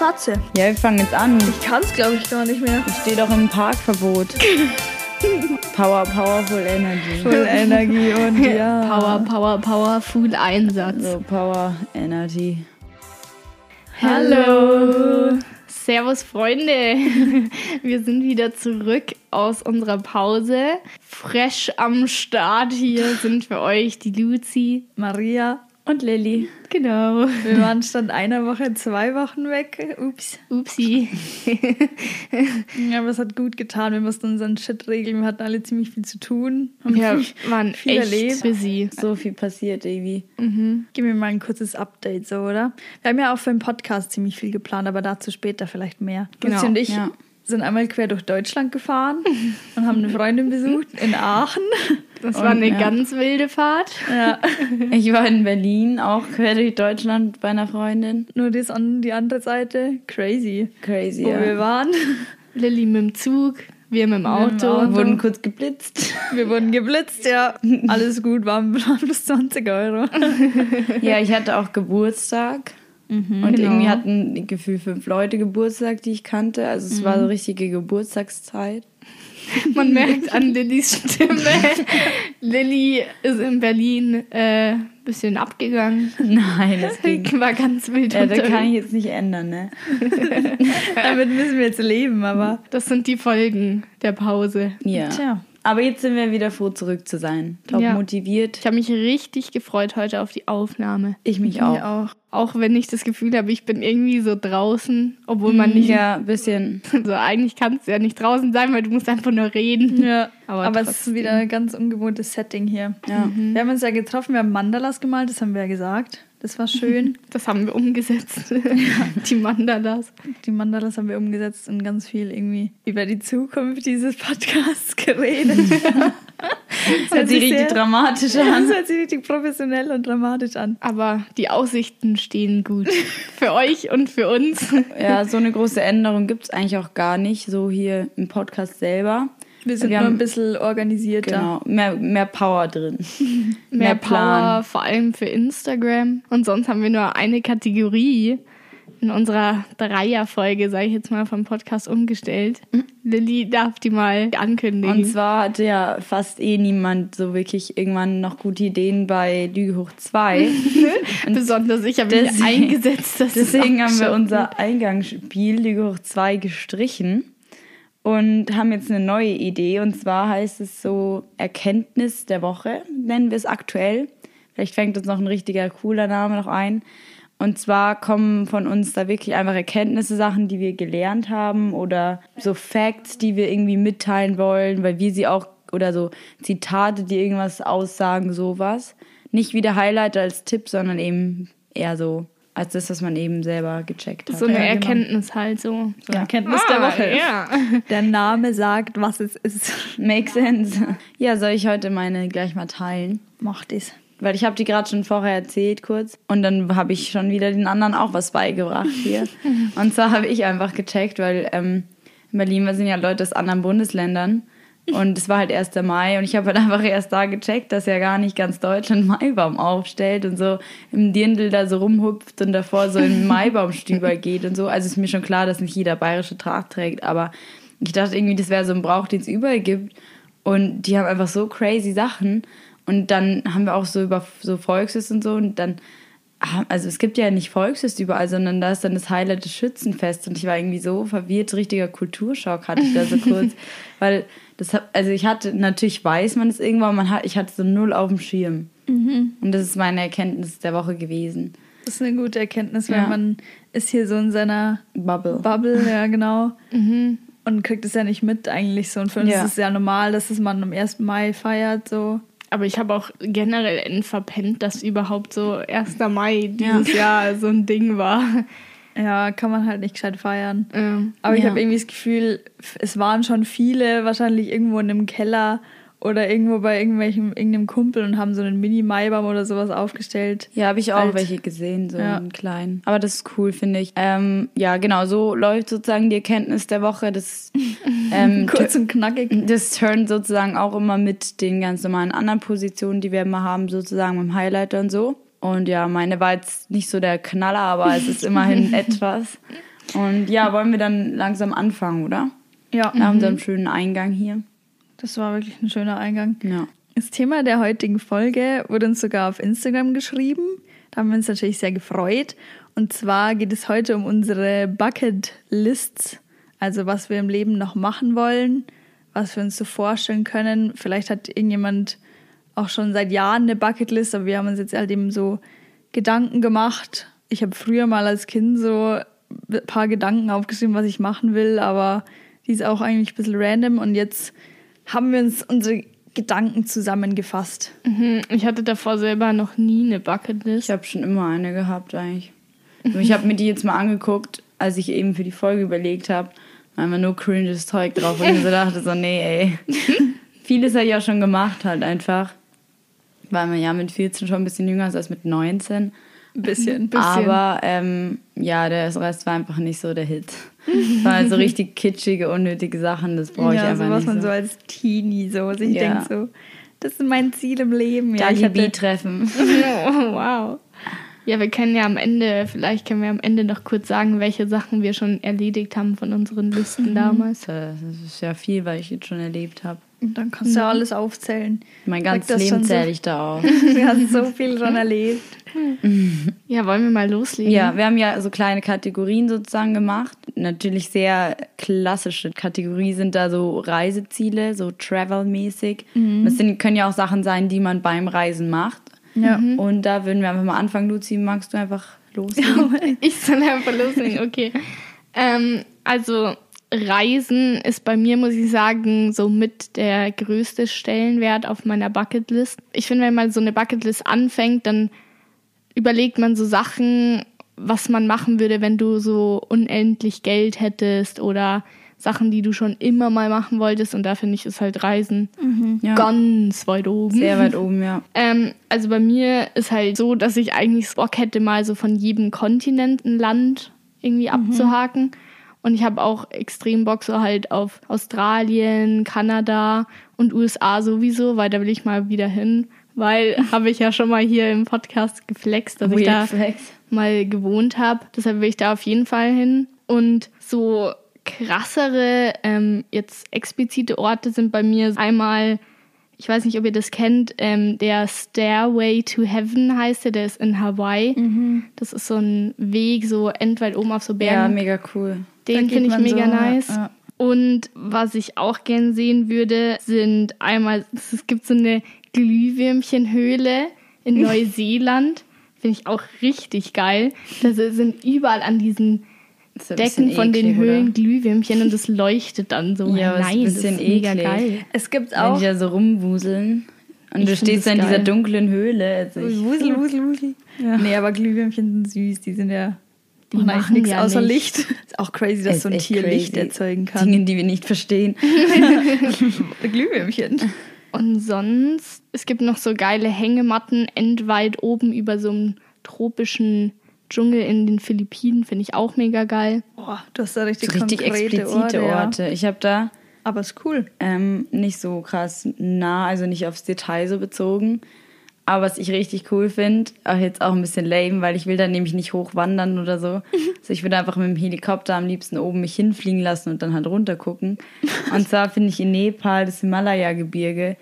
Ratze. Ja, wir fangen jetzt an. Ich kann's, glaube ich, gar nicht mehr. Ich stehe doch im Parkverbot. Power, powerful energy. Voll Energie und ja. Power, Power, Power, Full Einsatz. So, Power, Energy. Hallo. Servus Freunde. Wir sind wieder zurück aus unserer Pause. Fresh am Start hier sind für euch die Luzi. Maria. Und Lilly. Genau. Wir waren statt einer Woche zwei Wochen weg. Ups. Upsi. Ja, aber es hat gut getan. Wir mussten unseren Shit regeln. Wir hatten alle ziemlich viel zu tun. Haben viel- waren viel echt erlebt. busy. So viel passiert irgendwie. Gib mir mal ein kurzes Update, so, oder? Wir haben ja auch für den Podcast ziemlich viel geplant, aber dazu später vielleicht mehr. Genau, Luzi und ich ja. sind einmal quer durch Deutschland gefahren und haben eine Freundin besucht in Aachen. Das war Und, eine ja. ganz wilde Fahrt. Ja, Ich war in Berlin, auch quer durch Deutschland bei einer Freundin. nur das an die andere Seite. Crazy. Crazy, Wo ja. wir waren. Lilly mit dem Zug, wir mit dem Auto. Auto. Wurden kurz geblitzt. Wir wurden geblitzt, ja. Alles gut, waren plus 20 Euro. Ja, ich hatte auch Geburtstag. und genau. irgendwie hatten Gefühl fünf Leute Geburtstag, die ich kannte. Also es war so richtige Geburtstagszeit. Man merkt an Lillys Stimme. Lilly ist in Berlin ein äh, bisschen abgegangen. Nein, das ging. War ganz wild Ja, da kann ich jetzt nicht ändern, ne? Damit müssen wir jetzt leben, aber. Das sind die Folgen der Pause. Ja. Tja. Aber jetzt sind wir wieder froh, zurück zu sein. Top Ja. motiviert. Ich habe mich richtig gefreut heute auf die Aufnahme. Ich mich auch. Auch. Auch wenn ich das Gefühl habe, ich bin irgendwie so draußen, obwohl man nicht. Ja, ein bisschen. So, eigentlich kannst du ja nicht draußen sein, weil du musst einfach nur reden. Ja, Aber aber, es ist wieder ein ganz ungewohntes Setting hier. Ja. Wir haben uns ja getroffen, wir haben Mandalas gemalt, das haben wir ja gesagt. Das war schön. Das haben wir umgesetzt. Die Mandalas. die Mandalas haben wir umgesetzt und ganz viel irgendwie über die Zukunft dieses Podcasts geredet. Das hört sich richtig sehr- dramatisch an. das hört sich richtig professionell und dramatisch an. Aber die Aussichten stehen gut. Für euch und für uns. Ja, so eine große Änderung gibt es eigentlich auch gar nicht, so hier im Podcast selber. Wir sind Wir nur haben- ein bisschen organisierter. Genau, mehr, mehr Power drin. Mehr, Mehr Power, Plan. vor allem für Instagram. Und sonst haben wir nur eine Kategorie in unserer Dreierfolge, sage ich jetzt mal, vom Podcast umgestellt. Lilly darf die mal ankündigen. Und zwar hatte ja fast eh niemand so wirklich irgendwann noch gute Ideen bei Lüge hoch 2. Besonders ich habe mich eingesetzt, dass es Deswegen haben wir unser Eingangsspiel Lüge hoch 2 gestrichen und haben jetzt eine neue Idee. Und zwar heißt es so Erkenntnis der Woche, nennen wir es aktuell. Vielleicht fängt uns noch ein richtiger cooler Name noch ein. Und zwar kommen von uns da wirklich einfach Erkenntnisse, Sachen, die wir gelernt haben oder so Facts, die wir irgendwie mitteilen wollen, weil wir sie auch, oder so Zitate, die irgendwas aussagen, sowas. Nicht wie der Highlighter als Tipp, sondern eben eher so als das, was man eben selber gecheckt hat. So eine Ja, genau. Erkenntnis halt so. So eine Erkenntnis der Ah, Woche. Ja. Der Name sagt, was es ist. Makes sense. Ja, soll ich heute meine gleich mal teilen? Macht es. Weil ich habe die gerade schon vorher erzählt kurz und dann habe ich schon wieder den anderen auch was beigebracht hier. und zwar habe ich einfach gecheckt, weil ähm, in Berlin sind ja Leute aus anderen Bundesländern und es war halt 1. Mai und ich habe halt einfach erst da gecheckt, dass ja gar nicht ganz Deutschland Maibaum aufstellt und so im Dirndl da so rumhupft und davor so im Maibaumstüber geht und so. Also ist mir schon klar, dass nicht jeder bayerische Tracht trägt, aber ich dachte irgendwie, das wäre so ein Brauch, den es überall gibt. Und die haben einfach so crazy Sachen. Und dann haben wir auch so über so Volksfest und so. Und dann, ah, also es gibt ja nicht Volksfest überall, sondern da ist dann das Highlight des Schützenfest. Und ich war irgendwie so verwirrt, richtiger Kulturschock hatte ich da so kurz. Weil das, hab- also ich hatte, natürlich weiß man es irgendwann, man hat, ich hatte so null auf dem Schirm. Und das ist meine Erkenntnis der Woche gewesen. Das ist eine gute Erkenntnis, weil Ja. man ist hier so in seiner Bubble. Bubble, ja genau. Und kriegt es ja nicht mit eigentlich so. Und für uns Ja. ist es ja normal, dass es man am 1. Mai feiert. So. Aber ich habe auch generell verpennt, dass überhaupt so 1. Mai dieses Jahr so ein Ding war. Ja, kann man halt nicht gescheit feiern. Ähm, Aber ich Ja. habe irgendwie das Gefühl, es waren schon viele wahrscheinlich irgendwo in einem Keller oder irgendwo bei irgendwelchem irgendeinem Kumpel und haben so einen Mini-Maibaum oder sowas aufgestellt. Ja, habe ich auch Alt. welche gesehen, so Ja. einen kleinen. Aber das ist cool, finde ich. Ähm, ja, genau, so läuft sozusagen die Erkenntnis der Woche. Das, ähm, Kurz und knackig. das turnt sozusagen auch immer mit den ganz normalen anderen Positionen, die wir immer haben, sozusagen mit dem Highlighter und so. Und ja, meine war jetzt nicht so der Knaller, aber es ist immerhin etwas. Und ja, wollen wir dann langsam anfangen, oder? Ja, Nach unserem schönen Eingang hier. das war wirklich ein schöner Eingang. Ja. Das Thema der heutigen Folge wurde uns sogar auf Instagram geschrieben. Da haben wir uns natürlich sehr gefreut. Und zwar geht es heute um unsere Bucket Lists, also was wir im Leben noch machen wollen, was wir uns so vorstellen können. Vielleicht hat irgendjemand auch schon seit Jahren eine Bucketlist, aber wir haben uns jetzt halt eben so Gedanken gemacht. Ich habe früher mal als Kind so ein paar Gedanken aufgeschrieben, was ich machen will, aber die ist auch eigentlich ein bisschen random und jetzt haben wir uns unsere Gedanken zusammengefasst. Mhm, Ich hatte davor selber noch nie eine Bucketlist. Ich habe schon immer eine gehabt eigentlich. Nur Ich habe mir die jetzt mal angeguckt, als ich eben für die Folge überlegt habe. Einfach nur cringes Zeug drauf. Und ich so dachte so, nee, ey. Vieles habe ich auch schon gemacht halt einfach. Weil man ja mit 14 schon ein bisschen jünger ist als mit 19. Ein bisschen. Bisschen. Aber ähm, ja, der Rest war einfach nicht so der Hit. Waren so richtig kitschige, unnötige Sachen. Das brauche ich ja, einfach so was nicht. man so. als Teenie so sich Ja. denkt so, das ist mein Ziel im Leben. Ja, ich hatte, treffen. Oh, wow. Ja, wir können ja am Ende, vielleicht können wir am Ende noch kurz sagen, welche Sachen wir schon erledigt haben von unseren Listen damals. Das ist ja viel, weil ich jetzt schon erlebt habe. Dann kannst du ja alles aufzählen. Mein ganzes Leben so. zähle ich da auf. Du hast so viel schon erlebt. Ja, wollen wir mal loslegen? Ja, wir haben ja so kleine Kategorien sozusagen gemacht. Natürlich sehr klassische Kategorie sind da so Reiseziele, so Travel-mäßig. Das sind, können ja auch Sachen sein, die man beim Reisen macht. Ja. Und da würden wir einfach mal anfangen. Luzi, magst du einfach loslegen? Ich soll einfach loslegen, okay. ähm, also Reisen ist bei mir, muss ich sagen, so mit der größte Stellenwert auf meiner Bucketlist. Ich finde, wenn man so eine Bucketlist anfängt, dann überlegt man so Sachen, was man machen würde, wenn du so unendlich Geld hättest oder Sachen, die du schon immer mal machen wolltest. Und da finde ich, ist halt Reisen Ja. ganz weit oben. Sehr weit oben, ja. Ähm, also bei mir ist halt so, dass ich eigentlich Bock hätte, mal so von jedem Kontinent ein Land irgendwie abzuhaken. Und ich habe auch extrem Bock so halt auf Australien, Kanada und USA sowieso, weil da will ich mal wieder hin. Weil habe ich ja schon mal hier im Podcast geflext, dass ich Weird da Flex. mal gewohnt habe. Deshalb will ich da auf jeden Fall hin. Und so krassere, ähm, jetzt explizite Orte sind bei mir einmal, ich weiß nicht, ob ihr das kennt, ähm, der Stairway to Heaven heißt der, der ist in Hawaii. Das ist so ein Weg, so endweit oben auf so Ja, Bergen. mega cool. Den finde ich mega so, nice. ja. Und was ich auch gern sehen würde, sind einmal, es gibt so eine Glühwürmchenhöhle in Neuseeland. Finde ich auch richtig geil. Da sind überall an diesen bisschen Decken von den eklig, Höhlen oder? Glühwürmchen und das leuchtet dann so. Ja, es ist ein Nein, das ist bisschen mega eklig. geil. Es gibt Wenn auch die da so rumwuseln. Und Ich du stehst da in dieser dunklen Höhle. Also ich, Wusel, Wusel, Wusel. Ja. Nee, aber Glühwürmchen sind süß. Die sind ja Die machen eigentlich machen nichts ja außer nichts. Licht. Ist auch crazy, dass Ist so ein Tier Licht crazy. erzeugen kann. Dinge, die wir nicht verstehen. Glühwürmchen. Und sonst, es gibt noch so geile Hängematten endweit oben über so einem tropischen Dschungel in den Philippinen. Finde ich auch mega geil. Boah, du hast da richtig, So richtig explizite Orte. Orte. Ja. Ich habe da Aber ist cool. ähm, nicht so krass nah, also nicht aufs Detail so bezogen. Aber was ich richtig cool finde, auch jetzt auch ein bisschen lame, weil ich will da nämlich nicht hochwandern oder so. Also ich würde einfach mit dem Helikopter am liebsten oben mich hinfliegen lassen und dann halt runter gucken. Und zwar finde ich in Nepal das Himalaya-Gebirge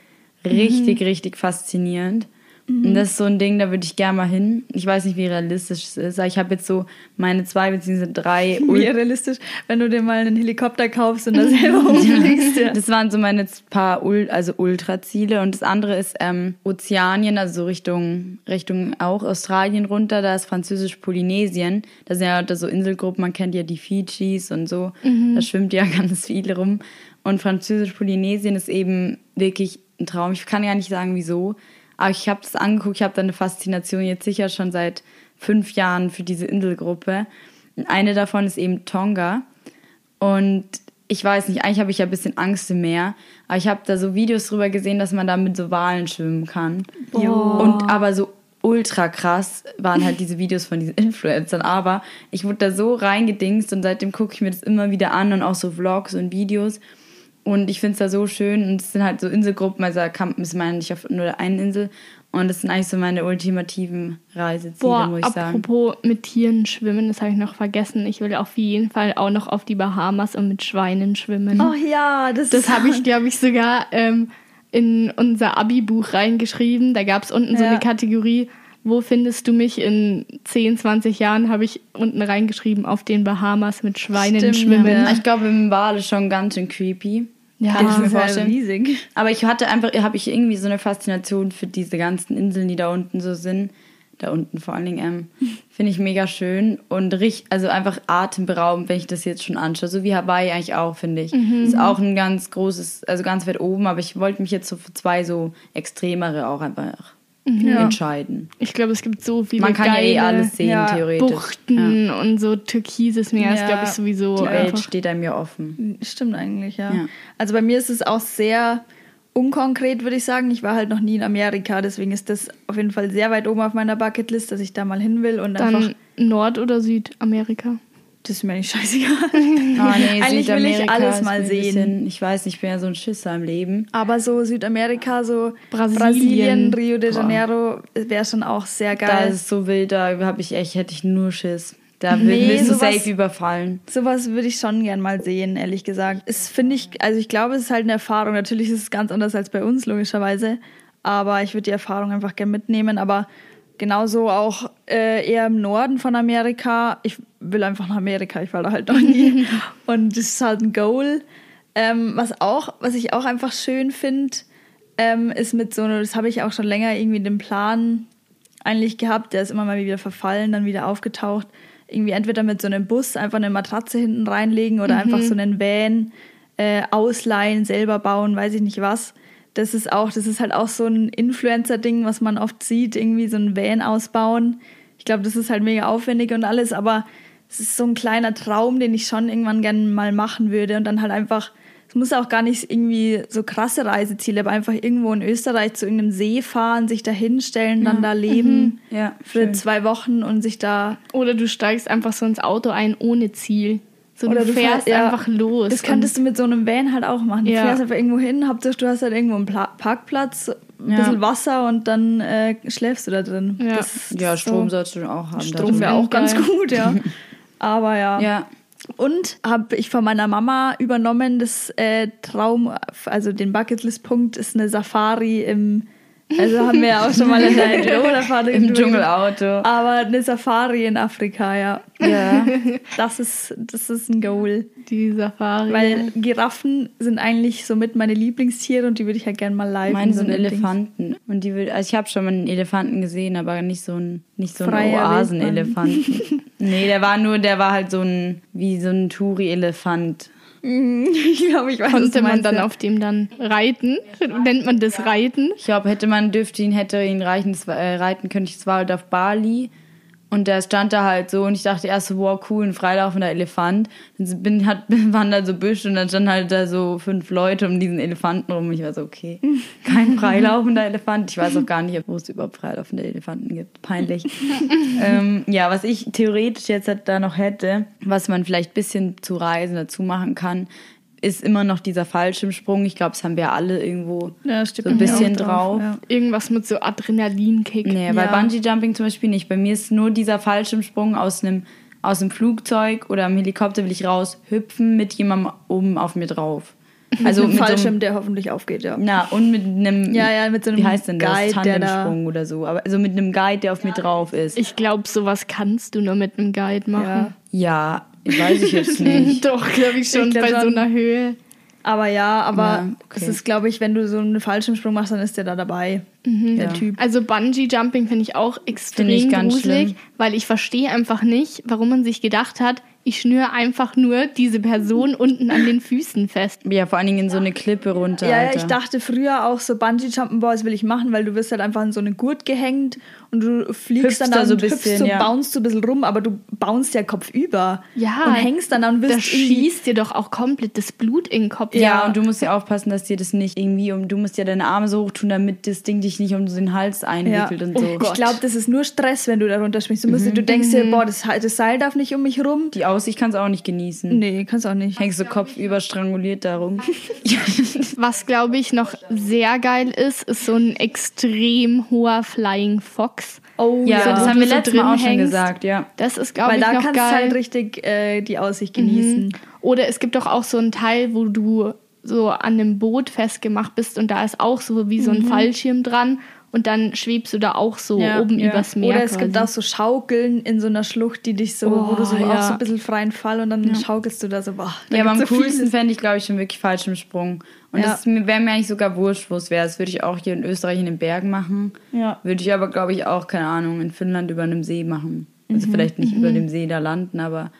richtig, richtig faszinierend. Und das ist so ein Ding, da würde ich gerne mal hin. Ich weiß nicht, wie realistisch es ist, aber ich habe jetzt so meine zwei bzw. drei Wie realistisch, wenn du dir mal einen Helikopter kaufst und da selber hochfliegst. Ja. Das waren so meine paar Ul also Ultraziele. Und das andere ist ähm, Ozeanien, also so Richtung, Richtung auch Australien runter. Da ist Französisch-Polynesien. Da sind ja da so Inselgruppen, man kennt ja die Fidschis und so. Da schwimmt ja ganz viel rum. Und Französisch-Polynesien ist eben wirklich ein Traum. Ich kann ja nicht sagen, wieso. Aber ich habe das angeguckt, ich habe da eine Faszination jetzt sicher schon seit fünf Jahren für diese Inselgruppe. Eine davon ist eben Tonga. Und ich weiß nicht, eigentlich habe ich ja ein bisschen Angst im Meer, aber ich habe da so Videos drüber gesehen, dass man da mit so Walen schwimmen kann. Jo. Und aber so ultra krass waren halt diese Videos von diesen Influencern. Aber ich wurde da so reingedingst und seitdem gucke ich mir das immer wieder an und auch so Vlogs und Videos. Und ich finde es da so schön und es sind halt so Inselgruppen, also kann, ist man nicht auf nur der einen Insel. Und das sind eigentlich so meine ultimativen Reiseziele, Boah, muss ich sagen. apropos mit Tieren schwimmen, das habe ich noch vergessen. Ich will auf jeden Fall auch noch auf die Bahamas und mit Schweinen schwimmen. Oh ja, das, Das habe ich, glaube ich, sogar ähm, in unser Abi-Buch reingeschrieben. Da gab es unten so Ja. eine Kategorie, wo findest du mich in 10, 20 Jahren, habe ich unten reingeschrieben, auf den Bahamas mit Schweinen Stimmt, schwimmen. ja. Ich glaube, im Wal ist schon ganz schön creepy. Ja, Kann ich mir das ist ja vorstellen. riesig. Aber ich hatte einfach, habe ich irgendwie so eine Faszination für diese ganzen Inseln, die da unten so sind. Da unten vor allen Dingen, ähm, finde ich mega schön und richtig, also einfach atemberaubend, wenn ich das jetzt schon anschaue. So wie Hawaii eigentlich auch, finde ich. Ist auch ein ganz großes, also ganz weit oben, aber ich wollte mich jetzt so für zwei so extremere auch einfach Ja. entscheiden. Ich glaube, es gibt so viele Man kann ja eh geile alles sehen, ja, theoretisch. Buchten und so türkises Meer ist, Ja. glaube ich, sowieso Die Welt einfach. steht einem ja offen. Stimmt eigentlich, ja. Ja. Also bei mir ist es auch sehr unkonkret, würde ich sagen. Ich war halt noch nie in Amerika, deswegen ist das auf jeden Fall sehr weit oben auf meiner Bucketlist, dass ich da mal hin will und einfach. Dann Nord- oder Südamerika. Das ist mir nicht scheißegal. Ah, nee, Eigentlich will ich alles mal sehen. Bisschen, ich weiß nicht, ich bin ja so ein Schisser im Leben. Aber so Südamerika, so Brasilien. Brasilien Rio de. Janeiro, wäre schon auch sehr Da geil. ist es so wild, da habe ich echt, hätte ich nur Schiss. Da Nee, wirst du sowas- safe überfallen. Sowas würde ich schon gern mal sehen, ehrlich gesagt. Es finde ich, also ich glaube, es ist halt eine Erfahrung. Natürlich ist es ganz anders als bei uns, logischerweise. Aber ich würde die Erfahrung einfach gern mitnehmen. Aber genauso auch äh, eher im Norden von Amerika. Ich will einfach nach Amerika, ich war da halt noch nie. Und das ist halt ein Goal. Ähm, was auch, was ich auch einfach schön finde, ähm, ist mit so einer, das habe ich auch schon länger irgendwie den Plan eigentlich gehabt, der ist immer mal wieder verfallen, dann wieder aufgetaucht. Irgendwie entweder mit so einem Bus einfach eine Matratze hinten reinlegen oder einfach so einen Van äh, ausleihen, selber bauen, weiß ich nicht was. Das ist auch, das ist halt auch so ein Influencer-Ding, was man oft sieht, irgendwie so ein Van ausbauen. Ich glaube, das ist halt mega aufwendig und alles, aber es ist so ein kleiner Traum, den ich schon irgendwann gerne mal machen würde und dann halt einfach, es muss auch gar nicht irgendwie so krasse Reiseziele, aber einfach irgendwo in Österreich zu irgendeinem See fahren, sich da hinstellen, dann da leben Ja, für schön. zwei Wochen und sich da Oder du steigst einfach so ins Auto ein ohne Ziel. So, Oder du du fährst ja. einfach los. Das könntest du mit so einem Van halt auch machen. Du Ja. fährst einfach irgendwo hin, Hauptsache du hast halt irgendwo einen Pla Parkplatz, ein Ja. bisschen Wasser und dann äh, schläfst du da drin. Ja. Das, das Ja, Strom so. sollst du auch haben. Strom wäre auch ganz Geil. gut, ja. Aber ja. Ja, Und habe ich von meiner Mama übernommen, das äh, Traum, also den Bucketlist-Punkt ist eine Safari im, also haben wir ja auch schon mal in der Entweder-Fahrt im Dschungelauto. Aber eine Safari in Afrika, ja. Ja. Das ist, das ist ein Goal. die Safari. Weil Giraffen sind eigentlich somit meine Lieblingstiere und die würde ich halt gerne mal live Meine in so sind einem Ding- Elefanten. Und die will, also ich habe schon mal einen Elefanten gesehen, aber nicht so ein, nicht so einen Freier Oasenelefanten. nee, der war nur, der war halt so ein, wie so ein Touri-Elefant. Ich glaube, ich weiß, Konnte man dann ja. auf dem dann reiten? Nennt man das Reiten? Ich glaube, hätte man dürfte ihn, hätte ihn reichen, äh, reiten können. Ich war halt auf Bali und da stand da halt so und ich dachte erst so, wow, cool, ein freilaufender Elefant. Dann bin, hat, waren da so Büsche und dann standen halt da so fünf Leute um diesen Elefanten rum. Ich war so, okay, kein freilaufender Elefant. Ich weiß auch gar nicht, wo es überhaupt freilaufende Elefanten gibt. Peinlich. ähm, ja, was ich theoretisch jetzt halt da noch hätte, was man vielleicht ein bisschen zu Reisen dazu machen kann, ist immer noch dieser Fallschirmsprung. Ich glaube, das haben wir alle irgendwo Ja, so ein bisschen drauf. Ja. Irgendwas mit so Adrenalinkick. Nee, bei Ja. Bungee Jumping zum Beispiel nicht. Bei mir ist nur dieser Fallschirmsprung aus einem aus dem Flugzeug oder am Helikopter will ich raus hüpfen mit jemandem oben auf mir drauf. Also mit so Fallschirm, einem, der hoffentlich aufgeht, ja. na und mit einem Ja, ja, mit so einem wie heißt denn das Guide, der da- Tandemsprung oder so, aber also mit einem Guide, der auf mir drauf ist. Ich glaube, sowas kannst du nur mit einem Guide machen. Ja. ja, weiß ich jetzt nicht. Doch, glaube ich schon, Ich glaub bei so einer Höhe. Aber ja, aber Ja, okay. es ist, glaube ich, wenn du so einen Fallschirmsprung machst, dann ist der da dabei. Mhm. Der Ja. Typ. Also Bungee Jumping finde ich auch extrem ich gruselig, schlimm. weil ich verstehe einfach nicht, warum man sich gedacht hat, ich schnüre einfach nur diese Person unten an den Füßen fest. Ja, vor allen Dingen in so eine Klippe runter. Ja, ja, Alter. ich dachte früher auch so Bungee-Jumpen, boah, das will ich machen, weil du wirst halt einfach in so eine Gurt gehängt und du fliegst Hüpfst dann da so und ein hüpfst bisschen, so, ja. bounst so ein bisschen rum, aber du bounst ja kopfüber. Ja. Und hängst dann da und wirst Da irgendwie... schießt dir doch auch komplett das Blut in den Kopf. Ja, Ja. und du musst ja aufpassen, dass dir das nicht irgendwie um, du musst ja deine Arme so hoch tun, damit das Ding dich nicht um den Hals einwickelt und so. Ich glaube, das ist nur Stress, wenn du da runterspringst. Du, musst, du denkst dir, boah, das, das Seil darf nicht um mich rum. Die Aussicht kannst du auch nicht genießen. Nee, kannst auch nicht. Hängst du kopfüber stranguliert da rum. Was, glaube ich, noch sehr geil ist, ist so ein extrem hoher Flying Fox. Oh ja, So, das haben wir so letztes Mal auch schon gesagt, ja. Das ist, glaube Weil ich, da noch kannst du geil. halt richtig äh, die Aussicht genießen. Oder es gibt doch auch so einen Teil, wo du so an einem Boot festgemacht bist und da ist auch so wie so ein Fallschirm dran und dann schwebst du da auch so Ja, oben ja. übers Meer. Oder es gibt quasi. auch so Schaukeln in so einer Schlucht, die dich so, wo Oh, du so ja. auch so ein bisschen freien Fall und dann schaukelst du da so, boah. da Ja, aber am so coolsten fände ich, glaube ich, schon wirklich Fallschirmsprung. Und Ja. das wäre mir eigentlich sogar wurscht, wo es wäre. Das würde ich auch hier in Österreich in den Bergen machen. Ja. Würde ich aber, glaube ich, auch, keine Ahnung, in Finnland über einem See machen. Also vielleicht nicht über dem See da landen, aber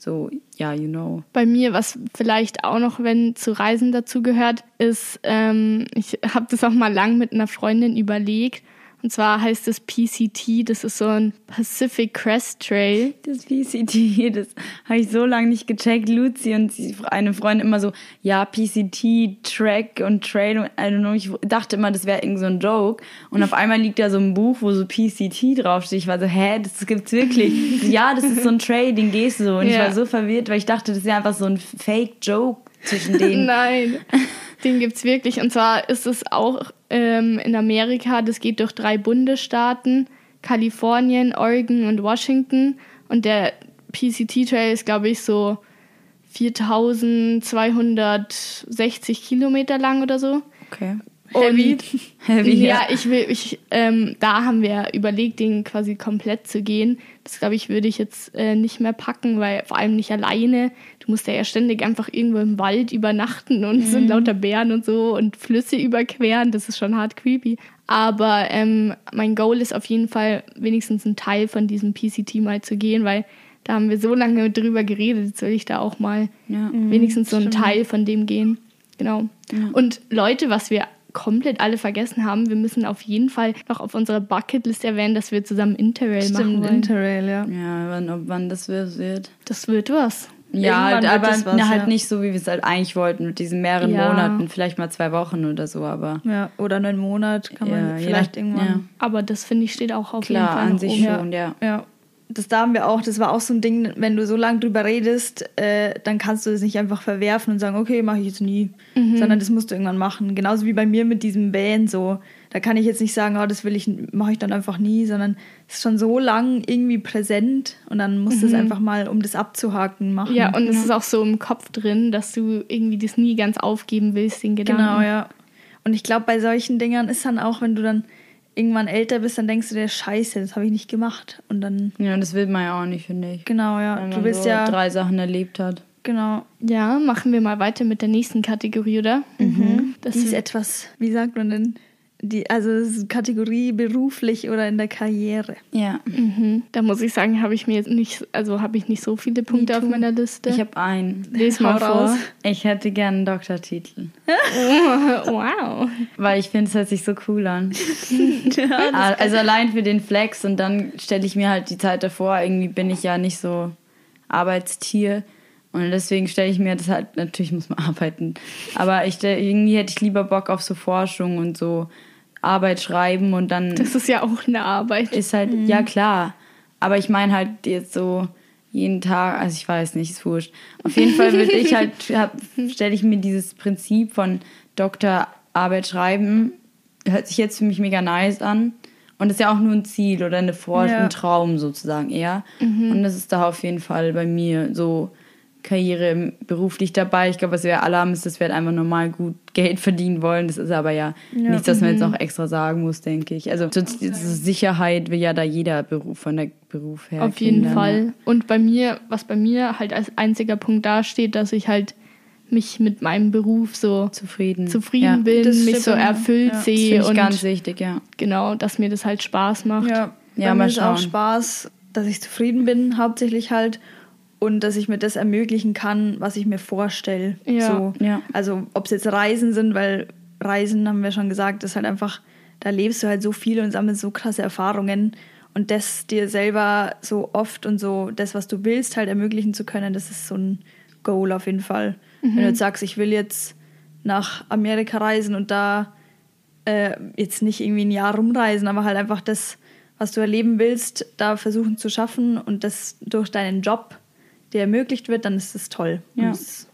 so, ja, you know. Bei mir, was vielleicht auch noch, wenn zu Reisen dazu gehört, ist, ähm, ich habe das auch mal lang mit einer Freundin überlegt. Und zwar heißt es PCT, das ist so ein Pacific Crest Trail. Das PCT, das habe ich so lange nicht gecheckt. Lucy und sie, eine Freundin immer so, ja, PCT, Track und Trail. Und, I don't know, ich dachte immer, das wäre irgend so ein Joke. Und auf einmal liegt da so ein Buch, wo so PCT draufsteht. Ich war so, hä, das gibt's wirklich? Ja, das ist so ein Trail, den gehst du. Und ich Ja. war so verwirrt, weil ich dachte, das ist ja einfach so ein Fake-Joke zwischen denen. Nein, den gibt's wirklich. Und zwar ist es auch ähm, in Amerika, das geht durch drei Bundesstaaten, Kalifornien, Oregon und Washington. Und der PCT-Trail ist, glaube ich, so 4260 Kilometer lang oder so. Okay. Heavy. Und Heavy, ja, ja. ich will, ich, ähm, da haben wir überlegt, den quasi komplett zu gehen. Das glaube ich, würde ich jetzt äh, nicht mehr packen, weil vor allem nicht alleine. Du musst ja, ja ständig einfach irgendwo im Wald übernachten und es sind lauter Bären und so und Flüsse überqueren. Das ist schon hart creepy. Aber ähm, mein Goal ist auf jeden Fall, wenigstens einen Teil von diesem PCT mal zu gehen, weil da haben wir so lange drüber geredet. Jetzt will ich da auch mal Ja. wenigstens so einen Teil von dem gehen. Genau. Und Leute, was wir komplett alle vergessen haben, wir müssen auf jeden Fall noch auf unserer Bucketlist erwähnen, dass wir zusammen Interrail machen Stimmt, wollen. Interrail, ja. Ja, wann, ob wann das wird. das wird was. Ja, Irgendwann wird aber das was, na, halt ja. nicht so, wie wir es halt eigentlich wollten, mit diesen mehreren Ja. Monaten, vielleicht mal zwei Wochen oder so, aber ja. Oder einen Monat kann man ja, vielleicht irgendwann. Ja. Aber das finde ich steht auch auf jeden Klar, Fall an noch sich oben. schon, ja. Ja, das da haben wir auch, das war auch so ein Ding, wenn du so lange drüber redest, äh, dann kannst du das nicht einfach verwerfen und sagen, okay, mache ich jetzt nie, sondern das musst du irgendwann machen. Genauso wie bei mir mit diesem Band so. Da kann ich jetzt nicht sagen, oh, das will ich, mache ich dann einfach nie, sondern es ist schon so lang irgendwie präsent und dann musst du es einfach mal, um das abzuhaken, machen. Ja, und es ist auch so im Kopf drin, dass du irgendwie das nie ganz aufgeben willst, den Gedanken. Genau, ja. Und ich glaube, bei solchen Dingern ist dann auch, wenn du dann irgendwann älter bist, dann denkst du dir, scheiße, das habe ich nicht gemacht. Und dann, Ja, und das will man ja auch nicht, finde ich. genau, ja. Wenn Du man willst so ja, drei Sachen erlebt hat. genau. Ja, machen wir mal weiter mit der nächsten Kategorie, oder? Das Die ist ist etwas, wie sagt man denn? Die, also Kategorie beruflich oder in der Karriere. Ja. Mhm. Da muss ich sagen, habe ich mir jetzt nicht, also habe ich nicht so viele Punkte auf meiner Liste. Ich habe einen. Lies mal raus. vor. Ich hätte gern einen Doktortitel. wow. Weil ich finde, es hört sich so cool an. Ah, also allein für den Flex und dann stelle ich mir halt die Zeit davor, irgendwie bin ich ja nicht so Arbeitstier. Und deswegen stelle ich mir das halt, natürlich muss man arbeiten, aber ich irgendwie hätte ich lieber Bock auf so Forschung und so Arbeit schreiben und dann Das ist ja auch eine Arbeit. ist halt, ja klar. Aber ich meine halt jetzt so jeden Tag, also ich weiß nicht, ist wurscht. Auf jeden Fall würde ich halt, stelle ich mir dieses Prinzip von Doktorarbeit schreiben, hört sich jetzt für mich mega nice an. Und ist ja auch nur ein Ziel oder eine Vor Ja. ein Traum sozusagen eher. Und das ist da auf jeden Fall bei mir so Karriere beruflich dabei. Ich glaube, was wir alle haben, ist, dass wir halt einfach normal gut Geld verdienen wollen. Das ist aber ja, Ja. nichts, was man jetzt noch extra sagen muss, denke ich. Also so- diese Sicherheit will ja da jeder Beruf von der Beruf her. Auf jeden kennen, Fall. Und bei mir, was bei mir halt als einziger Punkt dasteht, dass ich halt mich mit meinem Beruf so. Zufrieden. zufrieden ja. bin, Das mich so erfüllt Ja. Das sehe ich und ganz wichtig, ja. genau, dass mir das halt Spaß macht. Ja, Ja, mir ist auch. Spaß, dass ich zufrieden bin, hauptsächlich halt. Und dass ich mir das ermöglichen kann, was ich mir vorstelle. Ja. So. Ja. Also ob es jetzt Reisen sind, weil Reisen, haben wir schon gesagt, ist halt einfach, da lebst du halt so viel und sammelst so krasse Erfahrungen. Und das dir selber so oft und so das, was du willst, halt ermöglichen zu können, das ist so ein Goal auf jeden Fall. Wenn du jetzt sagst, ich will jetzt nach Amerika reisen und da äh, jetzt nicht irgendwie ein Jahr rumreisen, aber halt einfach das, was du erleben willst, da versuchen zu schaffen und das durch deinen Job dir ermöglicht wird, dann ist das toll. Ja. Es-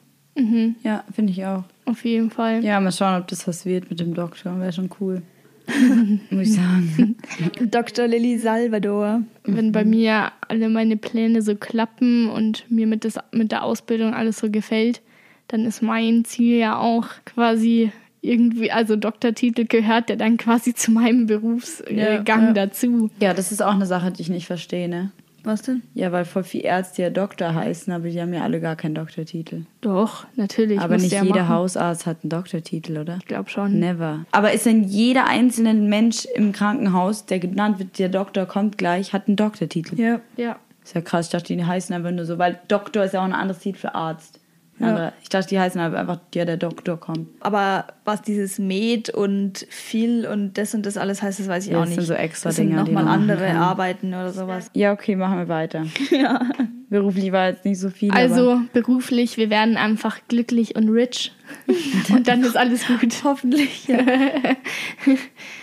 Ja, finde ich auch. Auf jeden Fall. Ja, mal schauen, ob das was wird mit dem Doktor. Wäre schon cool. Muss ich sagen. Dr. Lilly Salvador. Wenn bei mir alle meine Pläne so klappen und mir mit, das, mit der Ausbildung alles so gefällt, dann ist mein Ziel ja auch quasi irgendwie, also Doktortitel gehört ja dann quasi zu meinem Berufsgang Ja, ja. dazu. Ja, das ist auch eine Sache, die ich nicht verstehe, ne? Was denn? Ja, weil voll viele Ärzte ja Doktor heißen, aber die haben ja alle gar keinen Doktortitel. Doch, natürlich. aber nicht ja jeder machen. Hausarzt hat einen Doktortitel, oder? Ich glaube schon. Never. Aber ist denn jeder einzelne Mensch im Krankenhaus, der genannt wird, der Doktor kommt gleich, hat einen Doktortitel? Ja. Ja. Ist ja krass, ich dachte, die heißen einfach nur so, weil Doktor ist ja auch ein anderes Titel für Arzt. Ja. Ich dachte, die heißen einfach, ja, der Doktor kommt. Aber was dieses Med und viel und das und das alles heißt, das weiß ich Ja, auch das nicht. sind so extra das sind Dinger, die nochmal andere kann. Arbeiten oder sowas. Ja, okay, machen wir weiter. Ja. Beruflich war jetzt nicht so viel. aber Also beruflich, wir werden einfach glücklich und rich. und dann ist alles gut. Hoffentlich. Ja.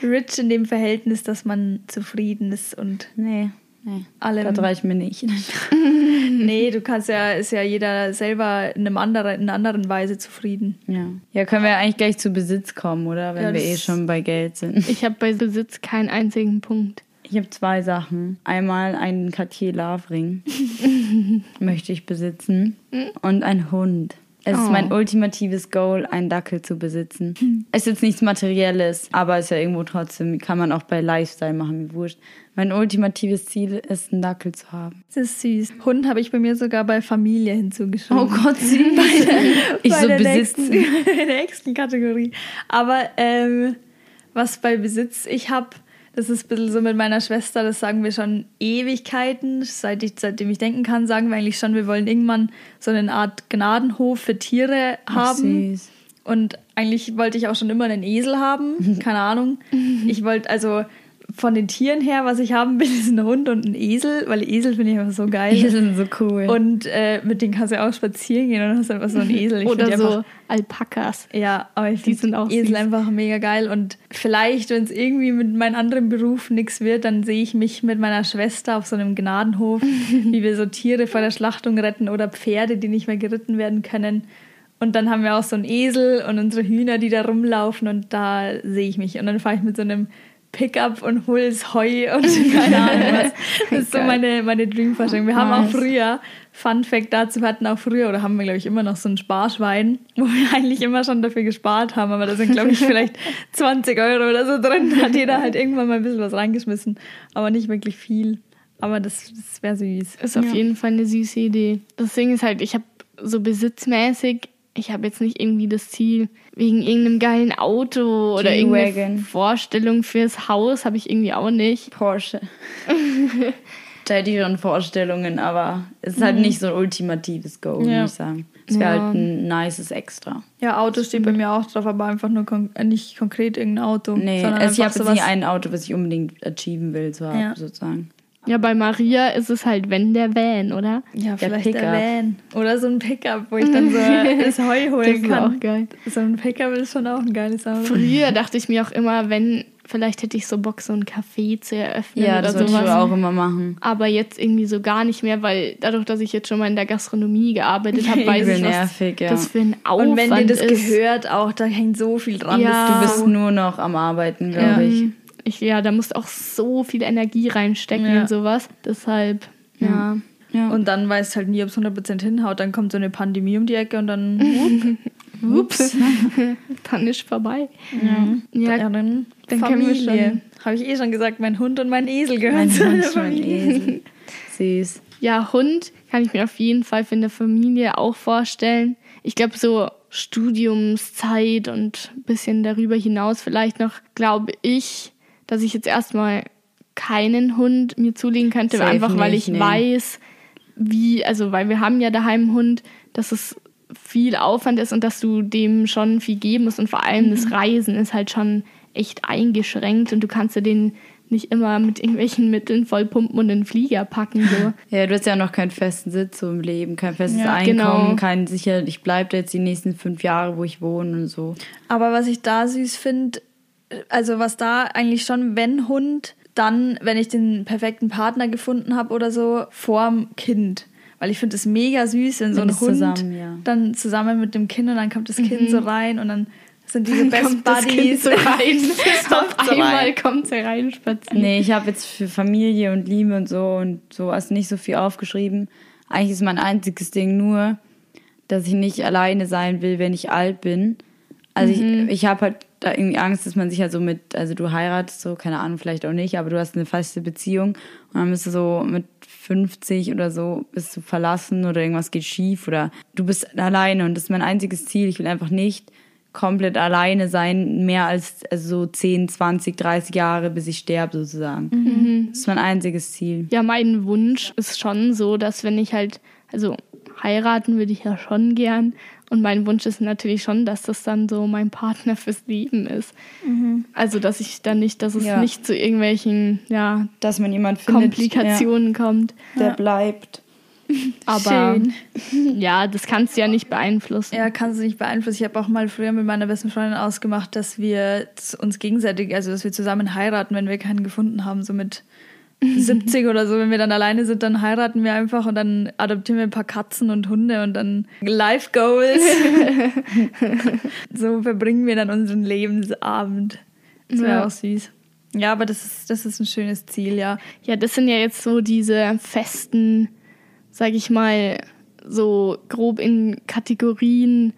Rich in dem Verhältnis, dass man zufrieden ist und Nee, nee. allem. Das reicht mir nicht. Nee, du kannst ja, ist ja jeder selber in, einem anderen, in einer anderen Weise zufrieden. Ja. ja, können wir eigentlich gleich zu Besitz kommen, oder? Wenn Ja, wir eh schon bei Geld sind. Ich habe bei Besitz keinen einzigen Punkt. Ich habe zwei Sachen. Einmal einen Cartier Love Ring. möchte ich besitzen. Und ein Hund. Es ist Oh. mein ultimatives Goal, einen Dackel zu besitzen. Es ist jetzt nichts Materielles, aber es ist ja irgendwo trotzdem, kann man auch bei Lifestyle machen, wie wurscht. Mein ultimatives Ziel ist, einen Dackel zu haben. Das ist süß. Hund habe ich bei mir sogar bei Familie hinzugeschrieben. Oh Gott, süß. ich bei so der besitzen. nächsten, der nächsten Kategorie. Aber ähm, was bei Besitz ich habe, das ist ein bisschen so mit meiner Schwester, das sagen wir schon Ewigkeiten. Seit ich, seitdem ich denken kann, sagen wir eigentlich schon, wir wollen irgendwann so eine Art Gnadenhof für Tiere Ach, haben. süß. Und eigentlich wollte ich auch schon immer einen Esel haben. Keine Ahnung. Ich wollte also von den Tieren her, was ich haben will, ist ein Hund und ein Esel, weil Esel finde ich einfach so geil. Die sind so cool. Und äh, mit denen kannst du ja auch spazieren gehen und hast einfach so einen Esel. Ich Oder so Einfach, Alpakas. ja, aber ich Die finde sind auch Esel süß. einfach mega geil. Und vielleicht, wenn es irgendwie mit meinem anderen Beruf nichts wird, dann sehe ich mich mit meiner Schwester auf so einem Gnadenhof, wie wir so Tiere vor der Schlachtung retten oder Pferde, die nicht mehr geritten werden können. Und dann haben wir auch so einen Esel und unsere Hühner, die da rumlaufen und da sehe ich mich. Und dann fahre ich mit so einem Pickup und hol das Heu und keine Ahnung was. Das ist so meine, meine Dreamvorstellung. Wir haben auch Nice. früher, Fun Fact dazu, wir hatten auch früher, oder haben wir glaube ich immer noch so ein Sparschwein, wo wir eigentlich immer schon dafür gespart haben, aber da sind glaube ich vielleicht 20 Euro oder so drin. Hat jeder halt irgendwann mal ein bisschen was reingeschmissen, aber nicht wirklich viel. Aber das, das wäre süß. Ist auf jeden Fall eine süße Idee. Das Ding ist halt, ich habe so besitzmäßig, ich habe jetzt nicht irgendwie das Ziel, wegen irgendeinem geilen Auto oder irgendeine. Vorstellung fürs Haus habe ich irgendwie auch nicht. Porsche. da hätte ich schon Vorstellungen, aber es ist halt nicht so ein ultimatives Goal, Ja. muss ich sagen. Es wäre Ja. halt ein nices Extra. Ja, Auto steht bei mir auch drauf, aber einfach nur kon äh, nicht konkret irgendein Auto. Nee, sondern also ich habe jetzt nie ein Auto, was ich unbedingt achieven will, haben, Ja. sozusagen. Ja, bei Maria ist es halt, wenn der Van, oder? Ja, Der vielleicht der. Van. Oder so ein Pickup, wo ich dann so das Heu holen Das ist kann. auch geil. So ein Pickup ist schon auch ein geiles Auto. Früher dachte ich mir auch immer, wenn, vielleicht hätte ich so Bock, so ein Café zu eröffnen Ja, oder das würde ich sowas. wohl auch immer machen. Aber jetzt irgendwie so gar nicht mehr, weil dadurch, dass ich jetzt schon mal in der Gastronomie gearbeitet habe, weiß ich, was nervig, ja. das für ein Aufwand Und wenn dir das ist. gehört auch, da hängt so viel dran. Ja. Du ist bist nur noch am Arbeiten, glaube Ja. ich. Ich. Ja, da musst du auch so viel Energie reinstecken Ja. in sowas. Deshalb, ja. Ja. Und dann weißt du halt nie, ob es 100% hinhaut. Dann kommt so eine Pandemie um die Ecke und dann, whoop, Ups, dann ist vorbei. ja, Ja, dann, dann wir Familie. schon- Habe ich eh schon gesagt, mein Hund und mein Esel gehören Mein zu Hund, mein Familie. Esel. Süß. Ja, Hund kann ich mir auf jeden Fall für eine Familie auch vorstellen. Ich glaube, so Studiumszeit und ein bisschen darüber hinaus vielleicht noch, glaube ich, dass ich jetzt erstmal keinen Hund mir zulegen könnte, Safe einfach weil ich nicht, nee. weiß, wie, also weil wir haben ja daheim einen Hund, dass es viel Aufwand ist und dass du dem schon viel geben musst und vor allem das Reisen ist halt schon echt eingeschränkt und du kannst dir den nicht immer mit irgendwelchen Mitteln vollpumpen und in den Flieger packen. So. Ja, du hast ja noch keinen festen Sitz so im Leben, kein festes Ja, Einkommen, genau. kein sicher, ich bleibe da jetzt die nächsten fünf Jahre, wo ich wohne und so. Aber was ich da süß finde, also was da eigentlich schon, wenn Hund, dann, wenn ich den perfekten Partner gefunden habe oder so, vorm Kind. Weil ich finde es mega süß, wenn so ein Hund zusammen, ja. dann zusammen mit dem Kind und dann kommt das Kind so rein und dann sind diese Best kommt das Kind Buddies. so rein. Auf so rein. einmal kommt sie rein spazieren. Nee, ich habe jetzt für Familie und Liebe und so und sowas nicht so viel aufgeschrieben. Eigentlich ist mein einziges Ding nur, dass ich nicht alleine sein will, wenn ich alt bin. Also ich, ich habe halt da irgendwie Angst, dass man sich halt so mit, also du heiratest so, keine Ahnung, vielleicht auch nicht, aber du hast eine feste Beziehung und dann bist du so mit 50 oder so, bist du verlassen oder irgendwas geht schief oder du bist alleine und das ist mein einziges Ziel. Ich will einfach nicht komplett alleine sein, mehr als also so 10, 20, 30 Jahre, bis ich sterbe sozusagen. Das ist mein einziges Ziel. Ja, mein Wunsch ist schon so, dass wenn ich halt, also heiraten würde ich ja schon gern. Und mein Wunsch ist natürlich schon, dass das dann so mein Partner fürs Leben ist. Also, dass ich dann nicht, dass es Ja. nicht zu irgendwelchen, ja, Dass man jemand findet, Komplikationen kommt. ja, der bleibt. Aber Schön. ja, das kannst du ja nicht beeinflussen. Ja, kannst du nicht beeinflussen. Ich habe auch mal früher mit meiner besten Freundin ausgemacht, dass wir uns gegenseitig, also dass wir zusammen heiraten, wenn wir keinen gefunden haben, so mit 70 oder so, wenn wir dann alleine sind, dann heiraten wir einfach und dann adoptieren wir ein paar Katzen und Hunde und dann Life Goals. so verbringen wir dann unseren Lebensabend. Das wäre Ja. auch süß. Ja, aber das ist, das ist ein schönes Ziel, ja. Ja, das sind ja jetzt so diese festen, sag ich mal, so grob in Kategorien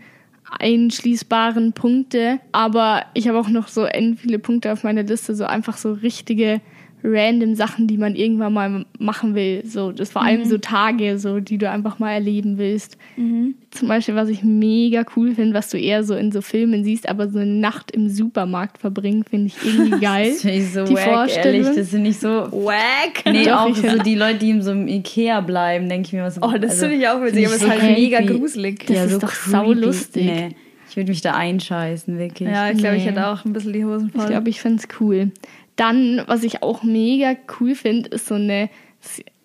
einschließbaren Punkte. Aber ich habe auch noch so end viele Punkte auf meiner Liste, so einfach so richtige random Sachen, die man irgendwann mal machen will. So, das vor allem so Tage, so, die du einfach mal erleben willst. Zum Beispiel, was ich mega cool finde, was du eher so in so Filmen siehst, aber so eine Nacht im Supermarkt verbringen, finde ich irgendwie geil. Das finde ich so Die wack, Vorstellung. ehrlich. Das sind nicht so... Wack! Nee, Doch, auch ich so die Leute, die in so einem Ikea bleiben, denke ich mir was. Oh, das also, finde ich auch witzig, aber es so ist halt mega creepy. gruselig. Das ist doch saulustig. Nee, ich würde mich da einscheißen, wirklich. Ja, ich glaube, ich Nee. hätte auch ein bisschen die Hosen voll. Ich glaube, ich finde es cool. Dann, was ich auch mega cool finde, ist so eine,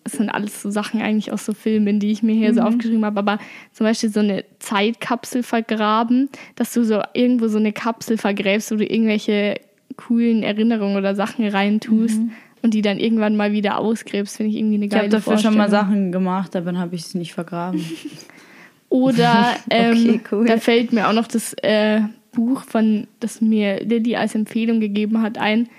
das sind alles so Sachen eigentlich aus so Filmen, die ich mir hier so aufgeschrieben habe, aber zum Beispiel so eine Zeitkapsel vergraben, dass du so irgendwo so eine Kapsel vergräbst, wo du irgendwelche coolen Erinnerungen oder Sachen reintust und die dann irgendwann mal wieder ausgräbst, finde ich irgendwie eine ich habe geile dafür schon mal. Sachen gemacht, aber dann habe ich es nicht vergraben. Oder ähm, Okay, cool. da fällt mir auch noch das äh, Buch von, das mir Lilly als Empfehlung gegeben hat, ein,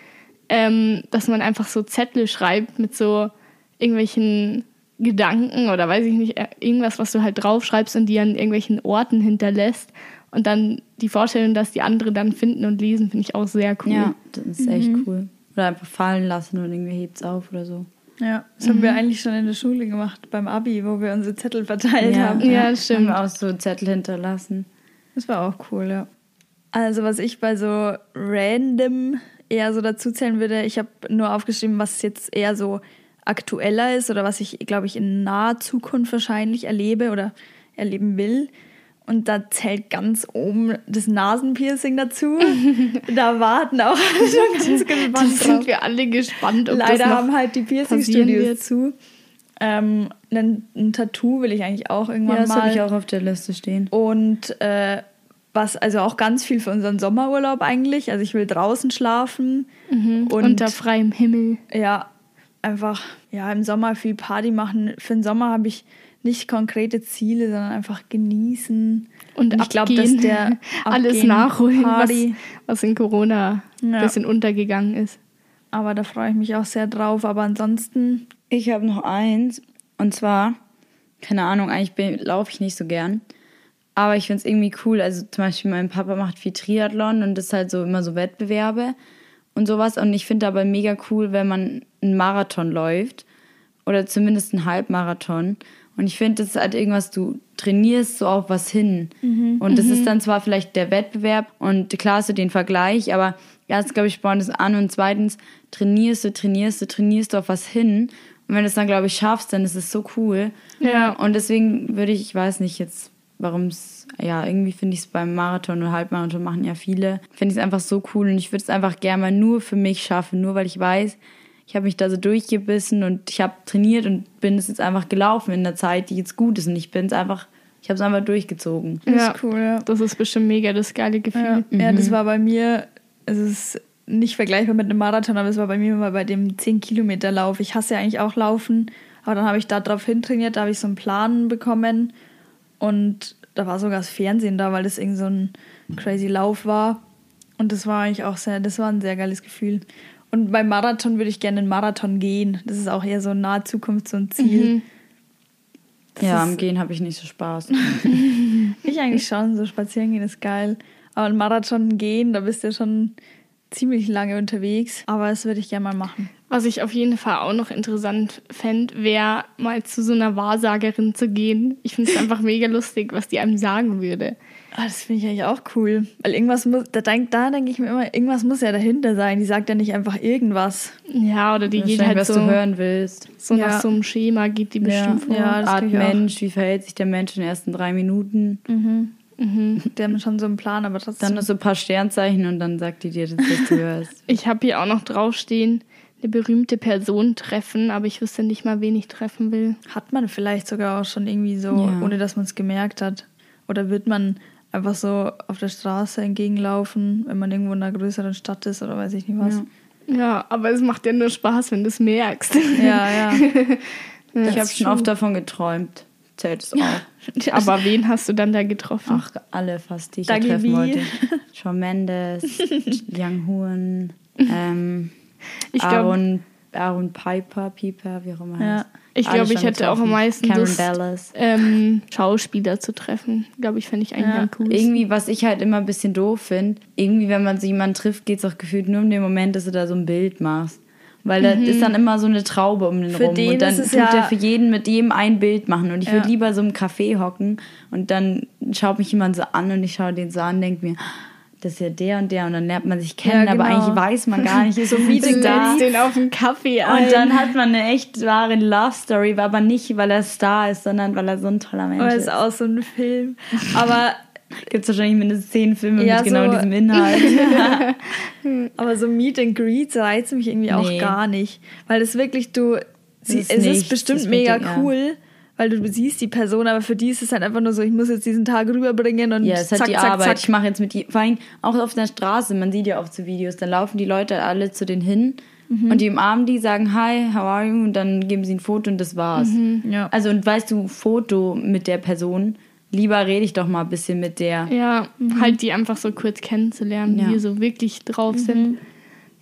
ähm, dass man einfach so Zettel schreibt mit so irgendwelchen Gedanken oder weiß ich nicht, äh, irgendwas, was du halt draufschreibst und die an irgendwelchen Orten hinterlässt. Und dann die Vorstellung, dass die andere dann finden und lesen, finde ich auch sehr cool. Ja, das ist echt cool. Oder einfach fallen lassen und irgendwie hebt es auf oder so. Ja, das haben wir eigentlich schon in der Schule gemacht, beim Abi, wo wir unsere Zettel verteilt haben. Ja, das stimmt. Haben wir auch so Zettel hinterlassen. Das war auch cool, ja. Also was ich bei so random eher so dazu zählen würde, ich habe nur aufgeschrieben, was jetzt eher so aktueller ist oder was ich, glaube ich, in naher Zukunft wahrscheinlich erlebe oder erleben will. Und da zählt ganz oben das Nasenpiercing dazu. da warten auch alle schon ganz Da gespannt sind drauf. wir alle gespannt, ob Leider das noch haben halt die Piercing-Studios zu. Ähm, ein, Tattoo will ich eigentlich auch irgendwann Ja, das mal. habe ich auch auf der Liste stehen. Und äh, was, also auch ganz viel für unseren Sommerurlaub eigentlich. Also ich will draußen schlafen und unter freiem Himmel. ja, einfach ja, im Sommer viel Party machen. Für den Sommer habe ich nicht konkrete Ziele, sondern einfach genießen. Und ich glaube, dass der alles nachholen, was, Party, was in Corona ein Ja. bisschen untergegangen ist. aber da freue ich mich auch sehr drauf. Aber ansonsten, Ich habe noch eins. Und zwar, keine Ahnung, eigentlich laufe ich nicht so gern. Aber ich finde es irgendwie cool. Also zum Beispiel mein Papa macht viel Triathlon und das ist halt so immer so Wettbewerbe und sowas. Und ich finde aber mega cool, wenn man einen Marathon läuft. Oder zumindest einen Halbmarathon. Und ich finde, das ist halt irgendwas, du trainierst so auf was hin. Und das ist dann zwar vielleicht der Wettbewerb und klar hast du den Vergleich, aber erst, glaube ich, spornt es an und zweitens trainierst du, trainierst du, trainierst du auf was hin. Und wenn du es dann, glaube ich, schaffst, dann ist es so cool. Ja. Und deswegen würde ich, ich weiß nicht jetzt, warum es, ja, irgendwie finde ich es beim Marathon und Halbmarathon machen ja viele, finde ich es einfach so cool und ich würde es einfach gerne mal nur für mich schaffen, nur weil ich weiß, ich habe mich da so durchgebissen und ich habe trainiert und bin es jetzt einfach gelaufen in der Zeit, die jetzt gut ist und ich bin es einfach, ich habe es einfach durchgezogen. das Ja. ist cool, ja. Das ist bestimmt mega das geile Ja, Gefühl. ja, das war bei mir, es ist nicht vergleichbar mit einem Marathon, aber es war bei mir mal bei dem 10-Kilometer-Lauf. Ich hasse ja eigentlich auch Laufen, Aber dann habe ich da drauf hintrainiert, da habe ich so einen Plan bekommen und da war sogar das Fernsehen da, weil das irgend so ein crazy Lauf war. Und das war eigentlich auch sehr, das war ein sehr geiles Gefühl. Und beim Marathon würde ich gerne einen Marathon gehen. Das ist auch eher so in naher Zukunft so ein Ziel. Mhm. Ja, am Gehen habe ich nicht so Spaß. Ich eigentlich schon, so spazieren gehen ist geil. Aber ein Marathon gehen, da bist du ja schon ziemlich lange unterwegs. Aber das würde ich gerne mal machen. Was ich auf jeden Fall auch noch interessant fände, wäre mal zu so einer Wahrsagerin zu gehen. Ich finde es einfach mega lustig, was die einem sagen würde. Ah, das finde ich eigentlich auch cool. Weil irgendwas muss, da denke da denk ich mir immer, irgendwas muss ja dahinter sein. Die sagt ja nicht einfach irgendwas. Ja, oder die geht halt was so, du hören willst. so Ja. nach so einem Schema, geht die bestimmt vor. Ja, das Art. Mensch, wie verhält sich der Mensch in den ersten drei Minuten? Die haben schon so einen Plan, aber trotzdem. Dann noch so ein paar Sternzeichen und dann sagt die dir das, was du hörst. Ich habe hier auch noch draufstehen, eine berühmte Person treffen, aber ich wüsste nicht mal, wen ich treffen will. hat man vielleicht sogar auch schon irgendwie so, Ja. ohne dass man es gemerkt hat. Oder wird man einfach so auf der Straße entgegenlaufen, wenn man irgendwo in einer größeren Stadt ist oder weiß ich nicht was. Ja, aber es macht ja nur Spaß, wenn du es merkst. Ja, ja. ich habe schon oft davon geträumt. Zählt es auch. aber wen hast du dann da getroffen? Ach, alle fast, die ich treffen wollte. Shawn Mendes, Young Hoon, ähm, Ich glaub- Aaron, Aaron Piper, Piper, wie auch immer Ja. heißt. Ich glaube, ich hätte auch am meisten Lust, ähm, Schauspieler zu treffen. Glaube ich, fände ich eigentlich Ja. am coolsten. Irgendwie, was ich halt immer ein bisschen doof finde, irgendwie, wenn man so jemanden trifft, geht es auch gefühlt nur um den Moment, dass du da so ein Bild machst. Weil da ist dann immer so eine Traube um den Für rum. den und dann tut ja- er für jeden mit jedem ein Bild machen. Und ich Ja. würde lieber so im Café hocken und dann schaut mich jemand so an und ich schaue den so an und denke mir, das ist ja der und der. Und dann lernt man sich kennen, Ja, aber genau. eigentlich weiß man gar nicht, ist so Du Meeting da. den auf einen Kaffee ein. Und dann hat man eine echt wahre Love Story, aber nicht, weil er Star ist, sondern weil er so ein toller Mensch Aber es ist. ist auch so ein Film. Aber, Gibt es wahrscheinlich mindestens zehn Filme Ja, mit genau so- diesem Inhalt. aber so Meet and Greets reizt mich irgendwie auch Nee. gar nicht. Weil das wirklich, du, sie, ist es ist bestimmt das mega wird- ja. Weil du siehst die Person, aber für die ist es halt einfach nur so, ich muss jetzt diesen Tag rüberbringen und Ja, es hat zack, die zack, Arbeit. Ich zack. mache jetzt mit die, vor allem auch auf der Straße, man sieht ja oft so Videos, dann laufen die Leute alle zu denen hin Mhm. und die umarmen die, sagen Hi, how are you? Und dann geben sie ein Foto und das war's. Ja. Also und weißt du, Foto mit der Person, lieber rede ich doch mal ein bisschen mit der. ja, halt die einfach so kurz kennenzulernen, Ja. die hier so wirklich drauf sind.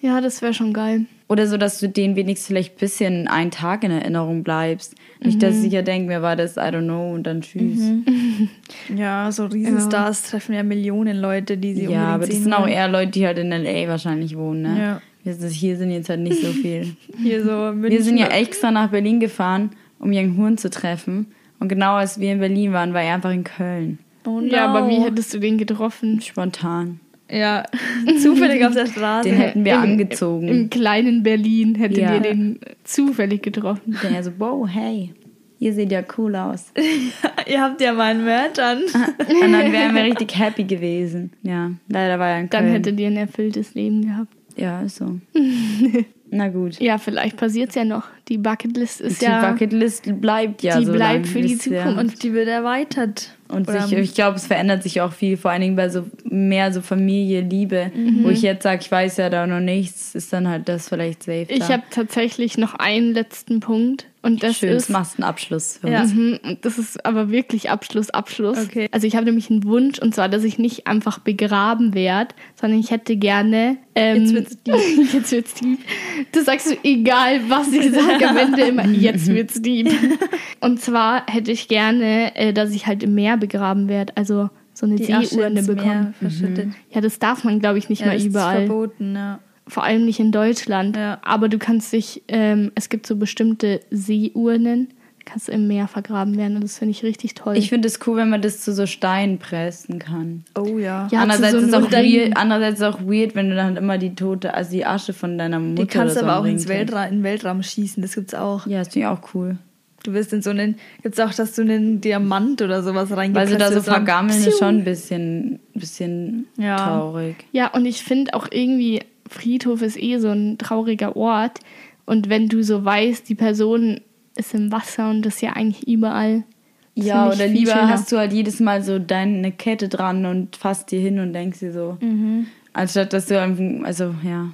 Ja, das wäre schon geil. Oder so, dass du denen wenigstens vielleicht ein bisschen einen Tag in Erinnerung bleibst. Nicht, Mhm. dass ich ja denke, mir war das, I don't know, und dann tschüss. Ja, so Riesenstars treffen ja Millionen Leute, die sie Ja, aber das sind auch eher Leute, die halt in L.A. wahrscheinlich wohnen, ne? Ja. Wir sind- Hier sind jetzt halt nicht so viel. Hier so Wir sind ja extra nach Berlin gefahren, um Young Horn zu treffen. Und genau als wir in Berlin waren, war er einfach in Köln. Oh Ja, aber wie no. hättest du den getroffen? Spontan. Ja, zufällig auf der Straße. Den hätten wir Im- angezogen. Im, kleinen Berlin hättet Ja. ihr den zufällig getroffen. Der er so, wow, hey, ihr seht ja cool aus. Ihr habt ja meinen Merch an. Und dann wären wir richtig happy gewesen. Ja, leider war er in Köln. Dann hättet ihr ein erfülltes Leben gehabt. Ja, so. Na gut. Ja, vielleicht passiert es ja noch. Die Bucketlist ist die ja. Bucketlist bleibt ja die so bleibt lang, für die. Zukunft. Und die wird erweitert. Und sich, ich glaube, es verändert sich auch viel, vor allen Dingen bei so mehr so Familie, Liebe, Mhm. wo ich jetzt sage, ich weiß ja da noch nichts, ist dann halt das vielleicht safe. Ich habe tatsächlich noch einen letzten Punkt. Und das Schön, ist. das machst einen Abschluss Ja. Mhm, das ist aber wirklich Abschluss, Abschluss. Okay. Also ich habe nämlich einen Wunsch und zwar, dass ich nicht einfach begraben werde, sondern ich hätte gerne. Ähm, Jetzt wird's deep. jetzt wird's deep. Du sagst egal, was ich sage am Ende immer, jetzt wird's deep. Und zwar hätte ich gerne, äh, dass ich halt im Meer begraben werde, also so eine Die Seeurne ins bekomme. Meer verschüttet. Ja, das darf man, glaube ich, nicht Ja, mal das überall ist verboten, ja. Vor allem nicht in Deutschland. Ja. Aber du kannst dich, ähm, es gibt so bestimmte Seeurnen, kannst du im Meer vergraben werden und das finde ich richtig toll. Ich finde es cool, wenn man das zu so Steinen pressen kann. Oh ja. Ja, andererseits, so ist auch weird, andererseits ist auch weird, wenn du dann immer die tote, also die Asche von deiner Mutter Die kannst du oder so aber auch ins. Weltraum, in den Weltraum schießen, das gibt's auch. Ja, das finde ich auch cool. Du wirst in so einen, gibt's auch, dass du einen Diamant oder sowas Weil reingepresst sie da so vergammeln, ist schon ein bisschen, bisschen Ja. traurig. ja, und ich finde auch irgendwie, Friedhof ist eh so ein trauriger Ort. Und wenn du so weißt, die Person ist im Wasser und das ist ja eigentlich überall. Ja, oder lieber schöner. hast du halt jedes Mal so deine Kette dran und fasst dir hin und denkst dir so, Mhm. anstatt dass du einfach, also ja.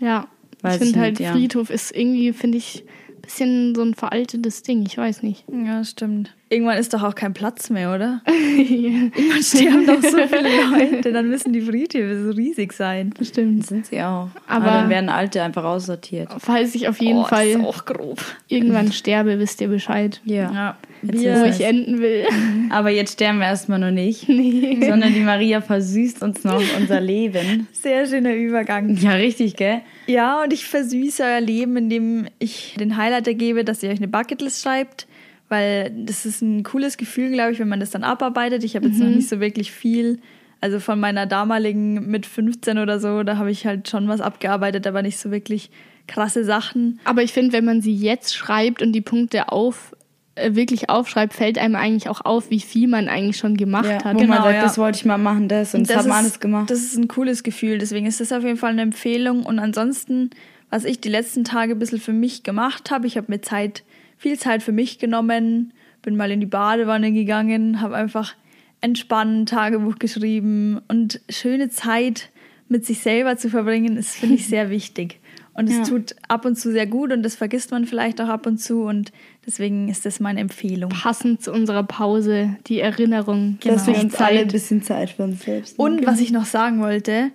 Ja, Weiß ich finde halt, ja. Friedhof ist irgendwie, finde ich, bisschen so ein veraltetes Ding, ich weiß nicht. Ja, stimmt. Irgendwann ist doch auch kein Platz mehr, oder? Irgendwann sterben doch so viele Leute, dann müssen die Friedhöfe so riesig sein. Bestimmt. Sind sie auch. Aber- Aber, dann werden alte einfach aussortiert. Falls ich auf jeden oh, Fall Das ist auch grob. irgendwann sterbe, wisst ihr Bescheid. Ja. Ja. Wir- Wo ich enden will. Aber jetzt sterben wir erstmal noch nicht. Sondern die Maria versüßt uns noch unser Leben. Sehr schöner Übergang. Ja, richtig, gell? Ja, und ich versüße euer Leben, indem ich den Highlighter gebe, dass ihr euch eine Bucketlist schreibt, weil das ist ein cooles Gefühl, glaube ich, wenn man das dann abarbeitet. Ich habe jetzt noch nicht so wirklich viel, also von meiner damaligen mit 15 oder so, da habe ich halt schon was abgearbeitet, aber nicht so wirklich krasse Sachen. Aber ich finde, wenn man sie jetzt schreibt und die Punkte auf wirklich aufschreibt, fällt einem eigentlich auch auf, wie viel man eigentlich schon gemacht Ja, hat. wo Genau, man sagt, ja. das wollte ich mal machen, das und das, haben wir ist, alles gemacht. Das ist ein cooles Gefühl, deswegen ist das auf jeden Fall eine Empfehlung. Und ansonsten, was ich die letzten Tage ein bisschen für mich gemacht habe, ich habe mir Zeit, viel Zeit für mich genommen, bin mal in die Badewanne gegangen, habe einfach entspannt Tagebuch geschrieben und schöne Zeit mit sich selber zu verbringen, ist, finde ich, sehr wichtig. Und es Ja. tut ab und zu sehr gut und das vergisst man vielleicht auch ab und zu und deswegen ist das meine Empfehlung. Passend zu unserer Pause, die Erinnerung. Dass Genau. wir uns alle ein Zeit. bisschen Zeit für uns selbst Und nehmen. was ich noch sagen wollte,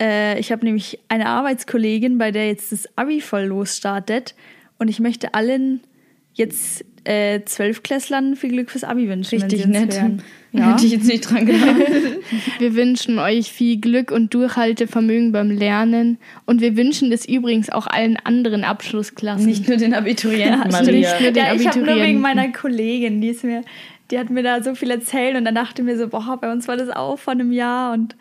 äh, ich habe nämlich eine Arbeitskollegin, bei der jetzt das Abi voll losstartet und ich möchte allen jetzt äh, Zwölfklässlern viel Glück fürs Abi wünschen. richtig wenn sie uns nett. hören. Ja. Hätte ich jetzt nicht dran gedacht. Wir wünschen euch viel Glück und Durchhaltevermögen beim Lernen. Und wir wünschen das übrigens auch allen anderen Abschlussklassen. nicht nur den Abiturienten, Maria. nicht nur den ja, ich habe nur wegen meiner Kollegin, die ist mir, die hat mir da so viel erzählt und dann dachte ich mir so, boah, bei uns war das auch vor einem Jahr und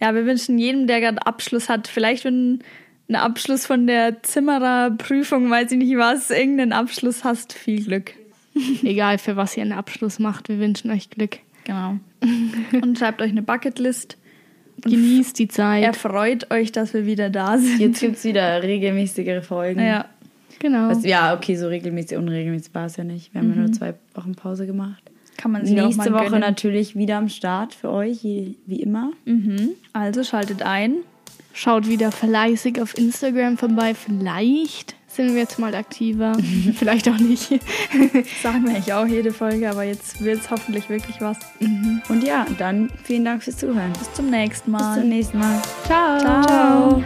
ja, wir wünschen jedem, der gerade Abschluss hat, vielleicht wenn ein Abschluss von der Zimmererprüfung, weiß ich nicht was, irgendeinen Abschluss hast, viel Glück. Egal für was ihr einen Abschluss macht, wir wünschen euch Glück. Genau. Und schreibt euch eine Bucketlist. Genießt die Zeit. Erfreut euch, dass wir wieder da sind. Jetzt gibt es wieder regelmäßigere Folgen. Ja, genau. Was, ja, okay, so regelmäßig, unregelmäßig war es ja nicht. Wir haben ja nur zwei Wochen Pause gemacht. kann man sich Nächste Woche gönnen. natürlich wieder am Start für euch, wie wie immer. Mhm. Also schaltet ein. Schaut wieder fleißig auf Instagram vorbei. Vielleicht sind wir jetzt mal aktiver. Vielleicht auch nicht. Sagen wir eigentlich auch jede Folge, aber jetzt wird es hoffentlich wirklich was. Und ja, dann vielen Dank fürs Zuhören. Bis zum nächsten Mal. Bis zum nächsten Mal. Ciao. Ciao.